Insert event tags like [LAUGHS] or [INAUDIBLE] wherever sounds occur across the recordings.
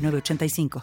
985.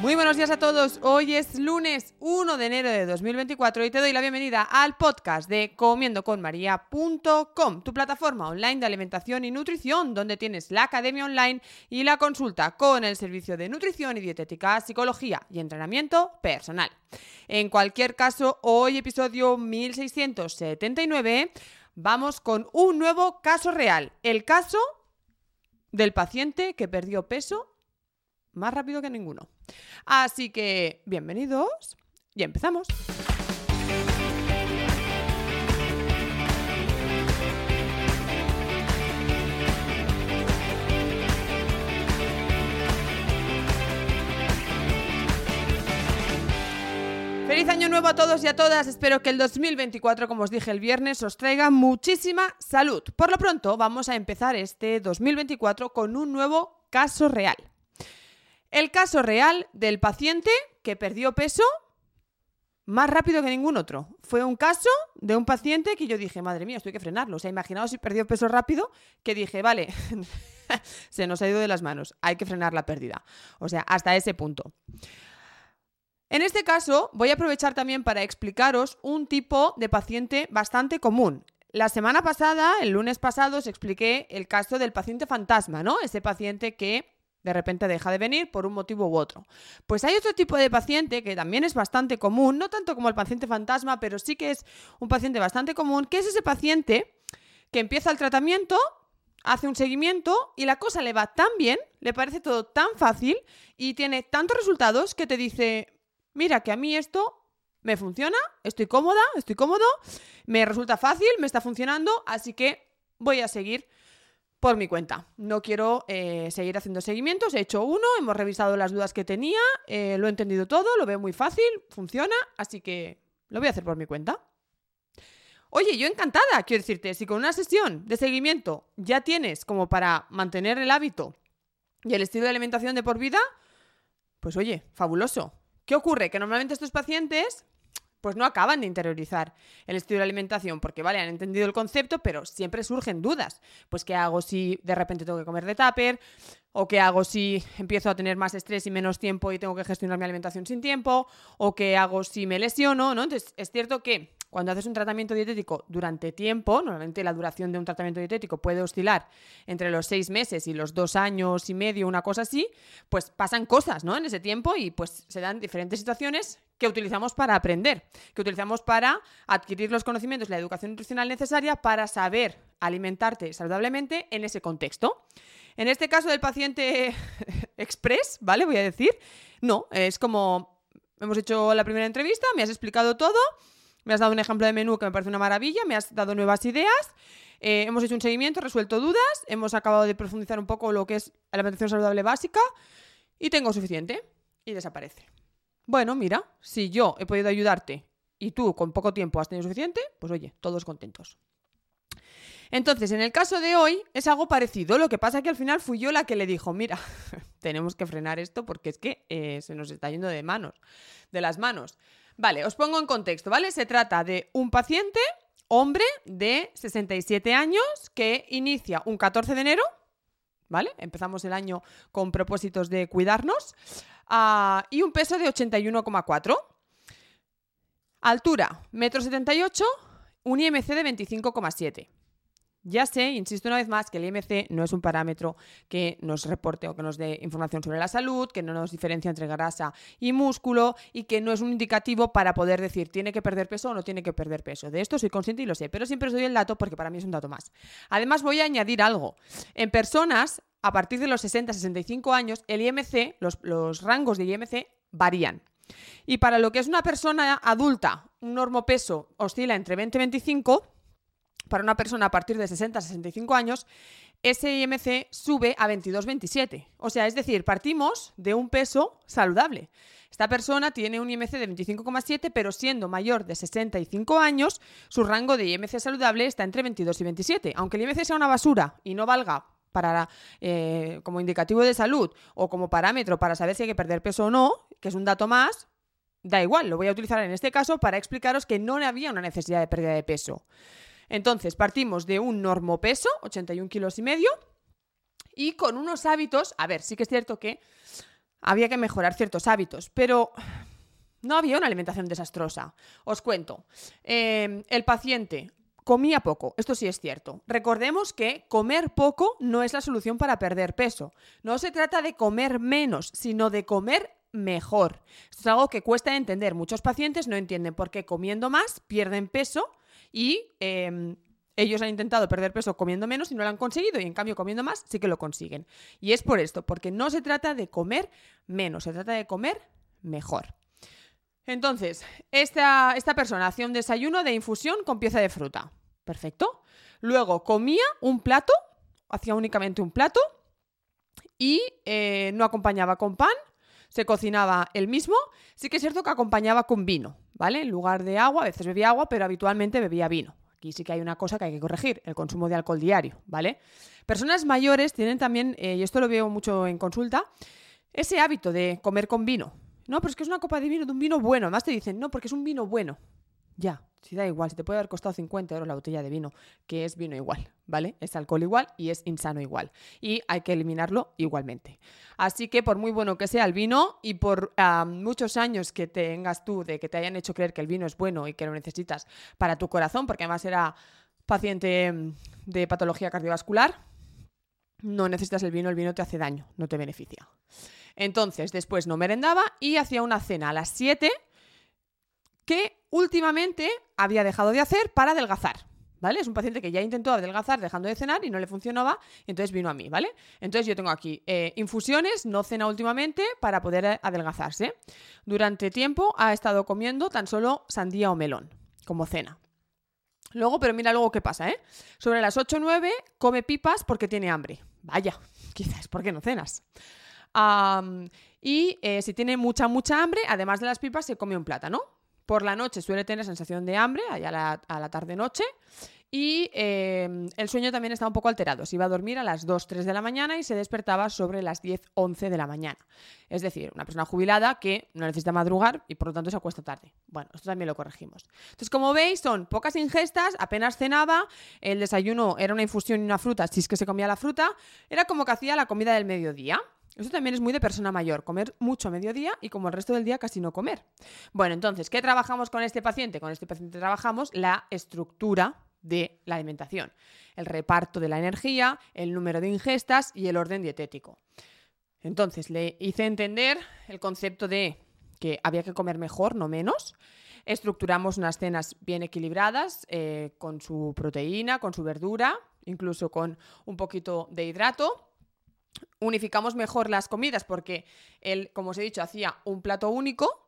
Muy buenos días a todos. Hoy es lunes 1 de enero de 2024 y te doy la bienvenida al podcast de comiendoconmaria.com, tu plataforma online de alimentación y nutrición, donde tienes la academia online y la consulta con el servicio de nutrición y dietética, psicología y entrenamiento personal. En cualquier caso, hoy episodio 1679, vamos con un nuevo caso real, el caso del paciente que perdió peso más rápido que ninguno. Así que, bienvenidos y empezamos. Feliz año nuevo a todos y a todas. Espero que el 2024, como os dije el viernes, os traiga muchísima salud. Por lo pronto, vamos a empezar este 2024 con un nuevo caso real. El caso real del paciente que perdió peso más rápido que ningún otro. Fue un caso de un paciente que yo dije, madre mía, esto hay que frenarlo. O sea, imaginaos si perdió peso rápido, que dije, vale, [LAUGHS] se nos ha ido de las manos, hay que frenar la pérdida. O sea, hasta ese punto. En este caso, voy a aprovechar también para explicaros un tipo de paciente bastante común. La semana pasada, el lunes pasado, os expliqué el caso del paciente fantasma, ¿no? Ese paciente que de repente deja de venir por un motivo u otro. Pues hay otro tipo de paciente que también es bastante común, no tanto como el paciente fantasma, pero sí que es un paciente bastante común, que es ese paciente que empieza el tratamiento, hace un seguimiento y la cosa le va tan bien, le parece todo tan fácil y tiene tantos resultados que te dice, mira que a mí esto me funciona, estoy cómoda, estoy cómodo, me resulta fácil, me está funcionando, así que voy a seguir por mi cuenta. No quiero eh, seguir haciendo seguimientos. He hecho uno, hemos revisado las dudas que tenía, eh, lo he entendido todo, lo veo muy fácil, funciona, así que lo voy a hacer por mi cuenta. Oye, yo encantada, quiero decirte, si con una sesión de seguimiento ya tienes como para mantener el hábito y el estilo de alimentación de por vida, pues oye, fabuloso. ¿Qué ocurre? Que normalmente estos pacientes pues no acaban de interiorizar el estilo de alimentación, porque vale, han entendido el concepto, pero siempre surgen dudas. Pues qué hago si de repente tengo que comer de tupper, o qué hago si empiezo a tener más estrés y menos tiempo y tengo que gestionar mi alimentación sin tiempo, o qué hago si me lesiono, ¿no? Entonces, es cierto que cuando haces un tratamiento dietético durante tiempo, normalmente la duración de un tratamiento dietético puede oscilar entre los seis meses y los dos años y medio, una cosa así, pues pasan cosas, ¿no? En ese tiempo y pues se dan diferentes situaciones que utilizamos para aprender, que utilizamos para adquirir los conocimientos, la educación nutricional necesaria para saber alimentarte saludablemente en ese contexto. En este caso del paciente [LAUGHS] express, ¿vale? Voy a decir, no, es como hemos hecho la primera entrevista, me has explicado todo, me has dado un ejemplo de menú que me parece una maravilla, me has dado nuevas ideas, eh, hemos hecho un seguimiento, resuelto dudas, hemos acabado de profundizar un poco lo que es la alimentación saludable básica y tengo suficiente y desaparece. Bueno, mira, si yo he podido ayudarte y tú con poco tiempo has tenido suficiente, pues oye, todos contentos. Entonces, en el caso de hoy es algo parecido. Lo que pasa es que al final fui yo la que le dijo, mira, [LAUGHS] tenemos que frenar esto porque es que eh, se nos está yendo de manos, de las manos. Vale, os pongo en contexto, ¿vale? Se trata de un paciente, hombre de 67 años, que inicia un 14 de enero, ¿vale? Empezamos el año con propósitos de cuidarnos. Ah, y un peso de 81,4. Altura, metro 78, un IMC de 25,7. Ya sé, insisto una vez más, que el IMC no es un parámetro que nos reporte o que nos dé información sobre la salud, que no nos diferencia entre grasa y músculo y que no es un indicativo para poder decir tiene que perder peso o no tiene que perder peso. De esto soy consciente y lo sé, pero siempre os doy el dato porque para mí es un dato más. Además voy a añadir algo. En personas a partir de los 60-65 años, el IMC, los, los rangos de IMC varían. Y para lo que es una persona adulta, un normopeso oscila entre 20 y 25 para una persona a partir de 60 a 65 años, ese IMC sube a 22-27. O sea, es decir, partimos de un peso saludable. Esta persona tiene un IMC de 25,7, pero siendo mayor de 65 años, su rango de IMC saludable está entre 22 y 27. Aunque el IMC sea una basura y no valga para, eh, como indicativo de salud o como parámetro para saber si hay que perder peso o no, que es un dato más, da igual, lo voy a utilizar en este caso para explicaros que no había una necesidad de pérdida de peso. Entonces, partimos de un normopeso, 81 kilos y medio, y con unos hábitos, a ver, sí que es cierto que había que mejorar ciertos hábitos, pero no había una alimentación desastrosa. Os cuento, em, el paciente comía poco, esto sí es cierto. Recordemos que comer poco no es la solución para perder peso. No se trata de comer menos, sino de comer mejor. Esto es algo que cuesta entender. Muchos pacientes no entienden por qué comiendo más pierden peso y em, ellos han intentado perder peso comiendo menos y no lo han conseguido y en cambio comiendo más sí que lo consiguen. Y es por esto, porque no se trata de comer menos, se trata de comer mejor. Entonces, esta, esta persona hacía un desayuno de infusión con pieza de fruta. Perfecto. Luego comía un plato, hacía únicamente un plato y eh, no acompañaba con pan, se cocinaba el mismo. Sí que es cierto que acompañaba con vino, ¿vale? En lugar de agua, a veces bebía agua, pero habitualmente bebía vino. Aquí sí que hay una cosa que hay que corregir, el consumo de alcohol diario, ¿vale? Personas mayores tienen también, eh, y esto lo veo mucho en consulta, ese hábito de comer con vino. No, pero es que es una copa de vino, de un vino bueno. Además te dicen, no, porque es un vino bueno. Ya, si da igual, si te puede haber costado 50 euros la botella de vino, que es vino igual, ¿vale? Es alcohol igual y es insano igual. Y hay que eliminarlo igualmente. Así que por muy bueno que sea el vino y por ah, muchos años que tengas tú de que te hayan hecho creer que el vino es bueno y que lo necesitas para tu corazón, porque además era paciente mm, de patología cardiovascular, no necesitas el vino, el vino te hace daño, no te beneficia. Entonces, después no merendaba y hacía una cena a las 7 que últimamente había dejado de hacer para adelgazar. ¿Vale? Es un paciente que ya intentó adelgazar dejando de cenar y no le funcionaba, entonces vino a mí, ¿vale? Entonces yo tengo aquí eh, infusiones, no cena últimamente, para poder adelgazarse. Durante tiempo ha estado comiendo tan solo sandía o melón, como cena. Luego, pero mira luego qué pasa, ¿eh? Sobre las 8 o 9 come pipas porque tiene hambre. Vaya, [LAUGHS] quizás porque no cenas. y eh, si tiene mucha, mucha hambre, además de las pipas, se come un plátano. Por la noche suele tener sensación de hambre, allá a la, tarde-noche. Y em, el sueño también está un poco alterado. Se iba a dormir a las 2, 3 de la mañana y se despertaba sobre las 10, 11 de la mañana. Es decir, una persona jubilada que no necesita madrugar y por lo tanto se acuesta tarde. Bueno, esto también lo corregimos. Entonces, como veis, son pocas ingestas, apenas cenaba, el desayuno era una infusión y una fruta, si es que se comía la fruta, era como que hacía la comida del mediodía. Esto también es muy de persona mayor, comer mucho a mediodía y como el resto del día casi no comer. Bueno, entonces, ¿qué trabajamos con este paciente? Con este paciente trabajamos la estructura de la alimentación, el reparto de la energía, el número de ingestas y el orden dietético. Entonces, le hice entender el concepto de que había que comer mejor, no menos. Estructuramos unas cenas bien equilibradas, eh, con su proteína, con su verdura, incluso con un poquito de hidrato unificamos mejor las comidas porque él, como os he dicho, hacía un plato único,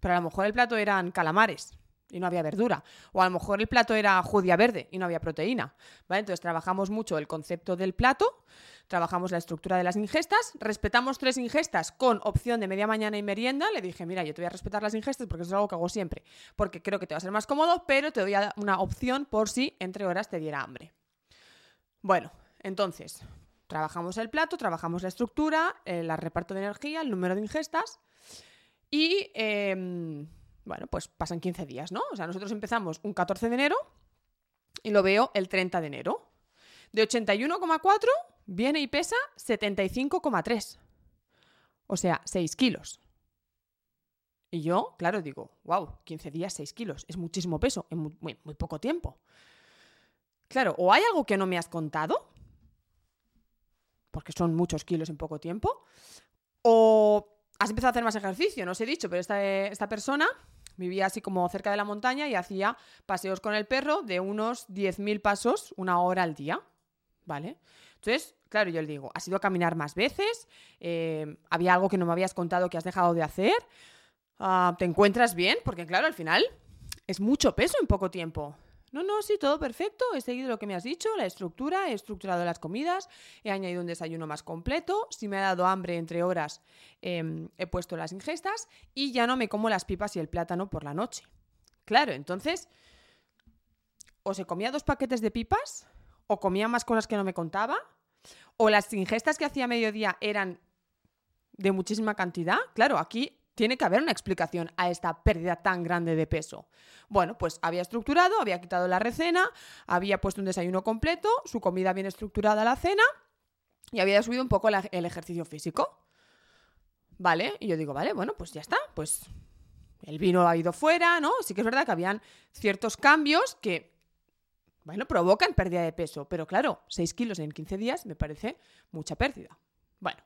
pero a lo mejor el plato eran calamares y no había verdura. O a lo mejor el plato era judía verde y no había proteína. ¿vale? Entonces trabajamos mucho el concepto del plato, trabajamos la estructura de las ingestas, respetamos tres ingestas con opción de media mañana y merienda. Le dije, mira, yo te voy a respetar las ingestas porque eso es algo que hago siempre, porque creo que te va a ser más cómodo, pero te doy una opción por si entre horas te diera hambre. Bueno, entonces, Trabajamos el plato, trabajamos la estructura, el reparto de energía, el número de ingestas y, em, bueno, pues pasan 15 días, ¿no? O sea, nosotros empezamos un 14 de enero y lo veo el 30 de enero. De 81,4 viene y pesa 75,3. O sea, 6 kilos. Y yo, claro, digo, wow, 15 días, 6 kilos. Es muchísimo peso en muy, muy poco tiempo. claro, o hay algo que no me has contado, porque son muchos kilos en poco tiempo, o has empezado a hacer más ejercicio, no os he dicho, pero esta, esta persona vivía así como cerca de la montaña y hacía paseos con el perro de unos 10.000 pasos una hora al día, ¿vale? Entonces, claro, yo le digo, ¿has ido a caminar más veces? Eh, ¿Había algo que no me habías contado que has dejado de hacer? Ah, ¿Te encuentras bien? Porque claro, al final es mucho peso en poco tiempo. No, no, sí, todo perfecto. He seguido lo que me has dicho, la estructura, he estructurado las comidas, he añadido un desayuno más completo. Si me ha dado hambre entre horas, em, he puesto las ingestas y ya no me como las pipas y el plátano por la noche. Claro, entonces, o se comía dos paquetes de pipas, o comía más cosas que no me contaba, o las ingestas que hacía a mediodía eran de muchísima cantidad. Claro, aquí tiene que haber una explicación a esta pérdida tan grande de peso. Bueno, pues había estructurado, había quitado la recena, había puesto un desayuno completo, su comida bien estructurada la cena y había subido un poco el ejercicio físico. ¿Vale? Y yo digo, vale, bueno, pues ya está, pues el vino ha ido fuera, ¿no? Sí que es verdad que habían ciertos cambios que, bueno, provocan pérdida de peso, pero claro, 6 kilos en 15 días me parece mucha pérdida. Bueno,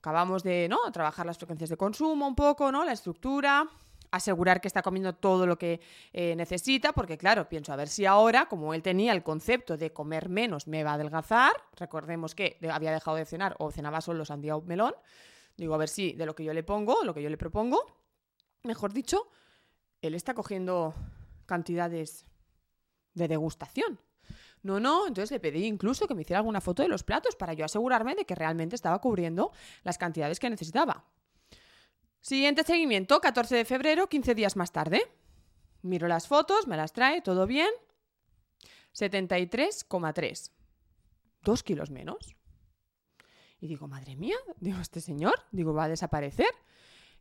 acabamos de ¿no? trabajar las frecuencias de consumo un poco, ¿no? La estructura, asegurar que está comiendo todo lo que eh, necesita, porque claro, pienso a ver si ahora, como él tenía el concepto de comer menos, me va a adelgazar, recordemos que había dejado de cenar o cenaba solo sandía o melón, digo a ver si de lo que yo le pongo, lo que yo le propongo, mejor dicho, él está cogiendo cantidades de degustación. No, no, entonces le pedí incluso que me hiciera alguna foto de los platos para yo asegurarme de que realmente estaba cubriendo las cantidades que necesitaba. Siguiente seguimiento, 14 de febrero, 15 días más tarde. Miro las fotos, me las trae, todo bien. 73,3. Dos kilos menos. Y digo, madre mía, digo, este señor, digo, va a desaparecer.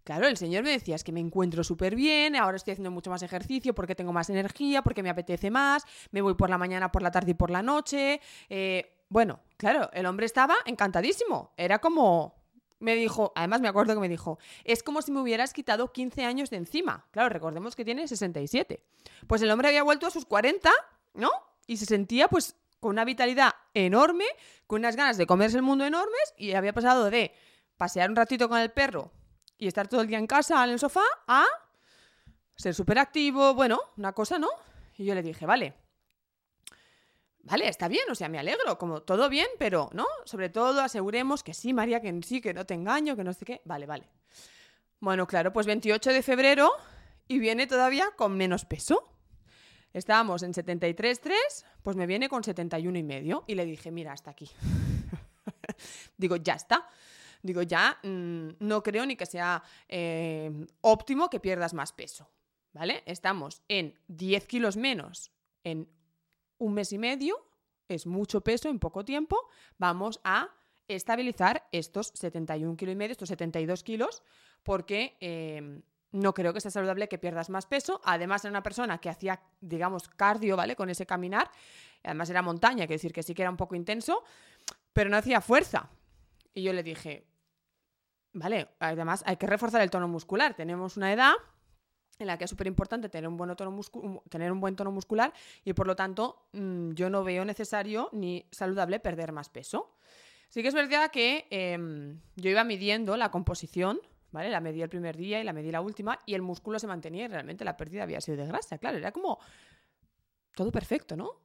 Claro, el señor me decía, es que me encuentro súper bien, ahora estoy haciendo mucho más ejercicio porque tengo más energía, porque me apetece más, me voy por la mañana, por la tarde y por la noche. Eh, bueno, claro, el hombre estaba encantadísimo. Era como, me dijo, además me acuerdo que me dijo, es como si me hubieras quitado 15 años de encima. Claro, recordemos que tiene 67. Pues el hombre había vuelto a sus 40, ¿no? Y se sentía pues con una vitalidad enorme, con unas ganas de comerse el mundo enormes y había pasado de pasear un ratito con el perro y estar todo el día en casa, en el sofá, a ser súper activo, bueno, una cosa, ¿no? Y yo le dije, vale, vale, está bien, o sea, me alegro, como todo bien, pero, ¿no? Sobre todo aseguremos que sí, María, que sí, que no te engaño, que no sé qué. Vale, vale. Bueno, claro, pues 28 de febrero y viene todavía con menos peso. Estábamos en 73,3, pues me viene con 71 y medio. Y le dije, mira, hasta aquí. [LAUGHS] Digo, ya está. Digo, ya mm, no creo ni que sea eh, óptimo que pierdas más peso. ¿Vale? Estamos en 10 kilos menos en un mes y medio, es mucho peso en poco tiempo. Vamos a estabilizar estos 71 kilos y medio, estos 72 kilos, porque em, no creo que sea saludable que pierdas más peso. Además, era una persona que hacía, digamos, cardio, ¿vale? Con ese caminar. Además, era montaña, quiere decir que sí que era un poco intenso, pero no hacía fuerza. Y yo le dije, vale, además hay que reforzar el tono muscular. Tenemos una edad en la que es súper importante tener, un buen tono tener un buen tono muscular y por lo tanto mm, yo no veo necesario ni saludable perder más peso. Sí que es verdad que em, yo iba midiendo la composición, ¿vale? La medí el primer día y la medí la última y el músculo se mantenía y realmente la pérdida había sido de grasa, claro, era como todo perfecto, ¿no?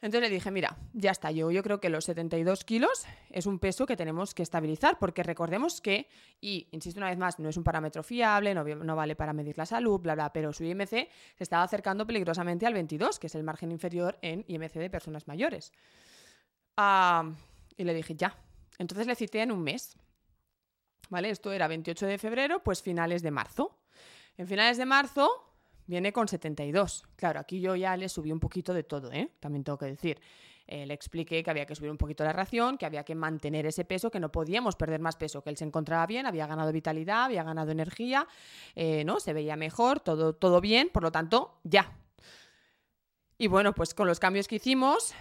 Entonces le dije, mira, ya está, yo, yo creo que los 72 kilos es un peso que tenemos que estabilizar, porque recordemos que, y insisto una vez más, no es un parámetro fiable, no, vale para medir la salud, bla, bla, pero su IMC se estaba acercando peligrosamente al 22, que es el margen inferior en IMC de personas mayores. Ah, y le dije, ya. Entonces le cité en un mes. ¿Vale? Esto era 28 de febrero, pues finales de marzo. En finales de marzo viene con 72. Claro, aquí yo ya le subí un poquito de todo, ¿eh? También tengo que decir. Eh, le expliqué que había que subir un poquito la ración, que había que mantener ese peso, que no podíamos perder más peso, que él se encontraba bien, había ganado vitalidad, había ganado energía, eh, ¿no? Se veía mejor, todo, todo bien, por lo tanto, ya. Y bueno, pues con los cambios que hicimos,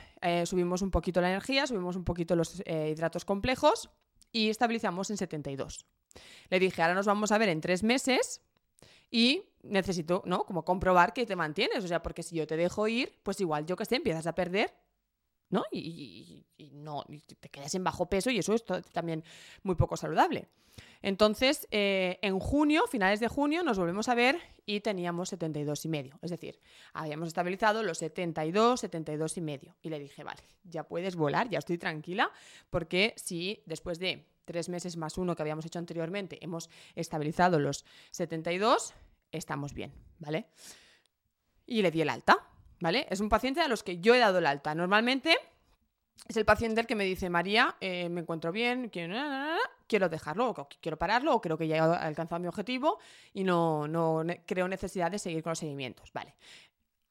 subimos un poquito la energía, subimos un poquito los hidratos complejos y estabilizamos en 72. Le dije, ahora nos vamos a ver en tres meses y necesito, ¿no? Como comprobar que te mantienes, o sea, porque si yo te dejo ir, pues igual, yo que sé, empiezas a perder, ¿no? Y, no, te quedas en bajo peso y eso es también muy poco saludable. Entonces, eh, en junio, finales de junio, nos volvemos a ver y teníamos 72 y medio. Es decir, habíamos estabilizado los 72, 72 y medio. Y le dije, vale, ya puedes volar, ya estoy tranquila, porque si después de tres meses más uno que habíamos hecho anteriormente hemos estabilizado los 72, estamos bien, ¿vale? Y le di el alta, ¿vale? Es un paciente a los que yo he dado el alta. Normalmente es el paciente el que me dice, María, eh, me encuentro bien, quiero, dejarlo, o quiero pararlo, o creo que ya he alcanzado mi objetivo y no, no creo necesidad de seguir con los seguimientos. Vale.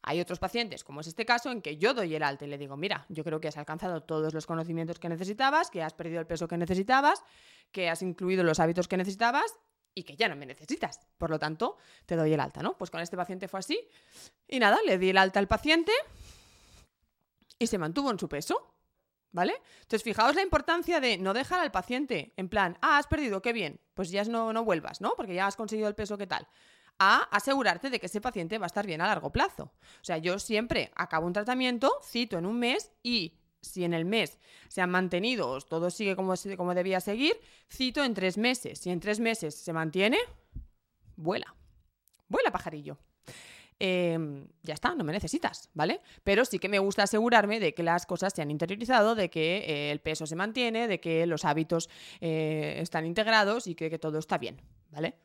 Hay otros pacientes, como es este caso, en que yo doy el alta y le digo, mira, yo creo que has alcanzado todos los conocimientos que necesitabas, que has perdido el peso que necesitabas, que has incluido los hábitos que necesitabas y que ya no me necesitas. Por lo tanto, te doy el alta, ¿no? Pues con este paciente fue así. Y nada, le di el alta al paciente y se mantuvo en su peso. ¿Vale? Entonces, fijaos la importancia de no dejar al paciente en plan, ah, has perdido, qué bien, pues ya no, no vuelvas, ¿no? Porque ya has conseguido el peso, ¿qué tal? A asegurarte de que ese paciente va a estar bien a largo plazo. O sea, yo siempre acabo un tratamiento, cito en un mes y si en el mes se han mantenido, todo sigue como, como debía seguir, cito en tres meses. Si en tres meses se mantiene, vuela. Vuela, pajarillo. Em, ya está, no me necesitas, ¿vale? Pero sí que me gusta asegurarme de que las cosas se han interiorizado, de que eh, el peso se mantiene, de que los hábitos eh, están integrados y que, todo está bien, ¿vale?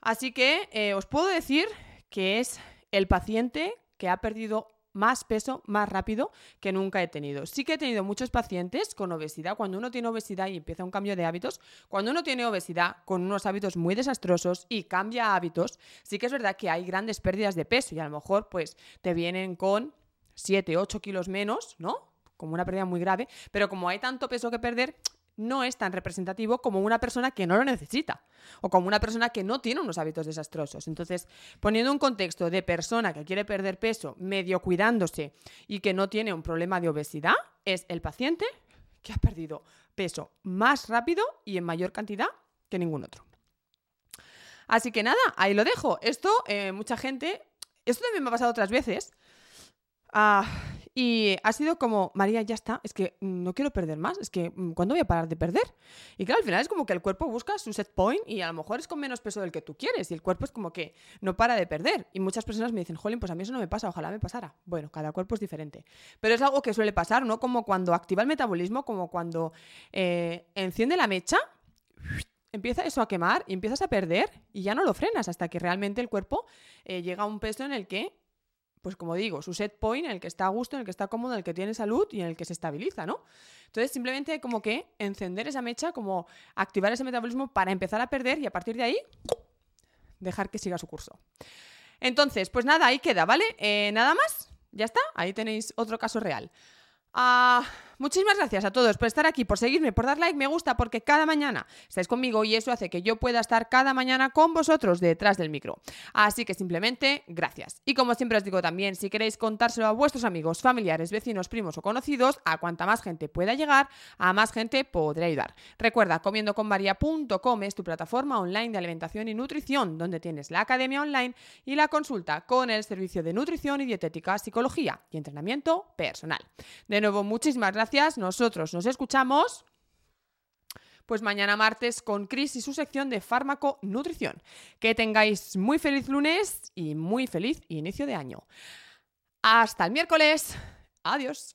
Así que eh, os puedo decir que es el paciente que ha perdido más peso más rápido que nunca he tenido. Sí que he tenido muchos pacientes con obesidad. Cuando uno tiene obesidad y empieza un cambio de hábitos, cuando uno tiene obesidad con unos hábitos muy desastrosos y cambia hábitos, sí que es verdad que hay grandes pérdidas de peso y a lo mejor pues te vienen con 7, 8 kilos menos, ¿no? Como una pérdida muy grave, pero como hay tanto peso que perder, no es tan representativo como una persona que no lo necesita o como una persona que no tiene unos hábitos desastrosos. Entonces, poniendo un contexto de persona que quiere perder peso, medio cuidándose y que no tiene un problema de obesidad, es el paciente que ha perdido peso más rápido y en mayor cantidad que ningún otro. Así que nada, ahí lo dejo. Esto, eh, mucha gente, esto también me ha pasado otras veces. Ah, y ha sido como, María, ya está, es que no quiero perder más, es que mm, ¿cuándo voy a parar de perder? Y claro, al final es como que el cuerpo busca su set point y a lo mejor es con menos peso del que tú quieres y el cuerpo es como que no para de perder. Y muchas personas me dicen, Jolín, pues a mí eso no me pasa, ojalá me pasara. Bueno, cada cuerpo es diferente. Pero es algo que suele pasar, ¿no? Como cuando activa el metabolismo, como cuando eh, enciende la mecha empieza eso a quemar y empiezas a perder y ya no lo frenas hasta que realmente el cuerpo eh, llega a un peso en el que pues como digo, su set point en el que está a gusto, en el que está cómodo, en el que tiene salud y en el que se estabiliza, ¿no? Entonces simplemente como que encender esa mecha, como activar ese metabolismo para empezar a perder y a partir de ahí dejar que siga su curso. Entonces, pues nada, ahí queda, ¿vale? Eh, nada más, ya está, ahí tenéis otro caso real. Ah, muchísimas gracias a todos por estar aquí, por seguirme, por dar like, me gusta, porque cada mañana estáis conmigo y eso hace que yo pueda estar cada mañana con vosotros detrás del micro. Así que simplemente gracias. Y como siempre os digo también, si queréis contárselo a vuestros amigos, familiares, vecinos, primos o conocidos, a cuanta más gente pueda llegar, a más gente podré ayudar. Recuerda, comiendoconmaria.com es tu plataforma online de alimentación y nutrición, donde tienes la academia online y la consulta con el servicio de nutrición y dietética, psicología y entrenamiento personal. De nuevo, muchísimas gracias. Nosotros nos escuchamos. Pues mañana martes con Chris y su sección de fármaco nutrición. Que tengáis muy feliz lunes y muy feliz inicio de año. Hasta el miércoles. Adiós.